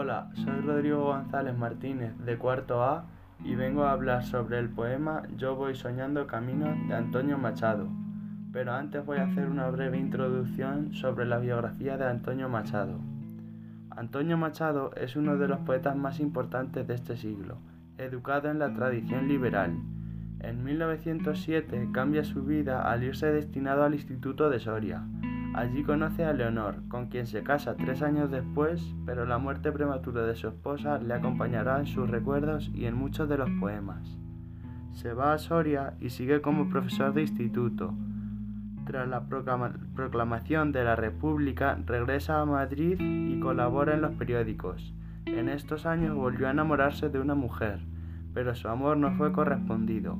soy Rodrigo González Martínez de cuarto A y vengo a hablar sobre el poema Yo voy soñando camino de Antonio Machado. Pero antes voy a hacer una breve introducción sobre la biografía de Antonio Machado. Antonio Machado es uno de los poetas más importantes de este siglo, educado en la tradición liberal. En 1907 cambia su vida al irse destinado al Instituto de Soria, Allí conoce a Leonor, con quien se casa tres años después, pero la muerte prematura de su esposa le acompañará en sus recuerdos y en muchos de los poemas. Se va a Soria y sigue como profesor de instituto. Tras la proclamación de la República, regresa a Madrid y colabora en los periódicos. En estos años volvió a enamorarse de una mujer, pero su amor no fue correspondido.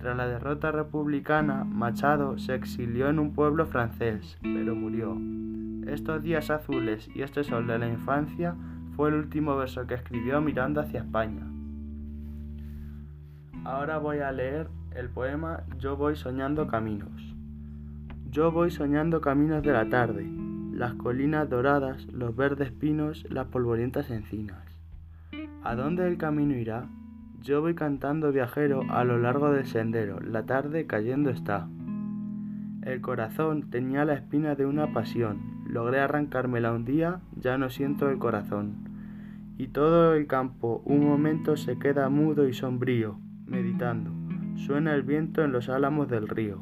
Tras la derrota republicana, Machado se exilió en un pueblo francés, pero murió. Estos días azules y este sol de la infancia fue el último verso que escribió mirando hacia España. Ahora voy a leer el poema Yo voy soñando caminos. Yo voy soñando caminos de la tarde, las colinas doradas, los verdes pinos, las polvorientas encinas. ¿A dónde el camino irá? Yo voy cantando viajero a lo largo del sendero, la tarde cayendo está. El corazón tenía la espina de una pasión, logré arrancármela un día, ya no siento el corazón. Y todo el campo un momento se queda mudo y sombrío, meditando. Suena el viento en los álamos del río.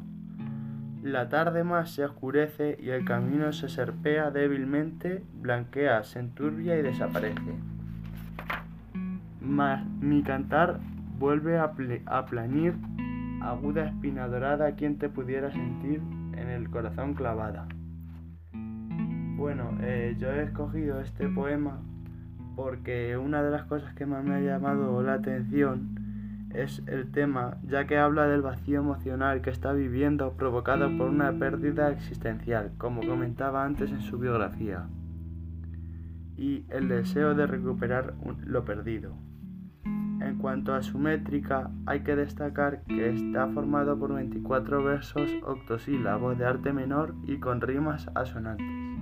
La tarde más se oscurece y el camino se serpea débilmente, blanquea, se enturbia y desaparece mi cantar vuelve a, planir, aguda espina dorada, quien te pudiera sentir en el corazón clavada. Bueno, eh, yo he escogido este poema porque una de las cosas que más me ha llamado la atención es el tema, ya que habla del vacío emocional que está viviendo provocado por una pérdida existencial, como comentaba antes en su biografía, y el deseo de recuperar lo perdido. En cuanto a su métrica, hay que destacar que está formado por 24 versos octosílabos de arte menor y con rimas asonantes.